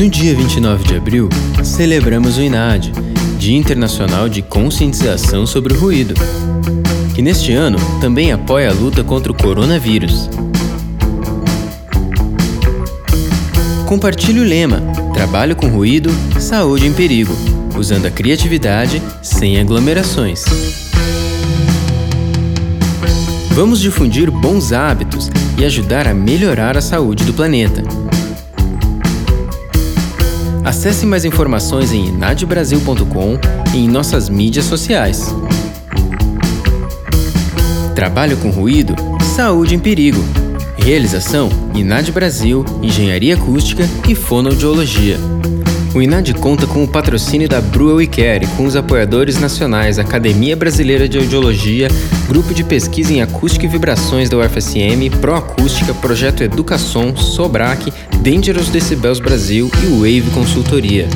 No dia 29 de abril, celebramos o INAD, Dia Internacional de Conscientização sobre o Ruído, que neste ano também apoia a luta contra o coronavírus. Compartilhe o lema Trabalho com ruído, saúde em perigo, usando a criatividade sem aglomerações. Vamos difundir bons hábitos e ajudar a melhorar a saúde do planeta. Acesse mais informações em inadbrasil.com e em nossas mídias sociais. Trabalho com ruído, saúde em perigo. Realização: INAD Brasil, Engenharia Acústica e Fonoaudiologia. O INAD conta com o patrocínio da Bruel Care, com os apoiadores nacionais Academia Brasileira de Audiologia, Grupo de Pesquisa em Acústica e Vibrações da UFSM, Proacústica, Projeto Educação, Sobrac, Dangerous Decibels Brasil e Wave Consultoria.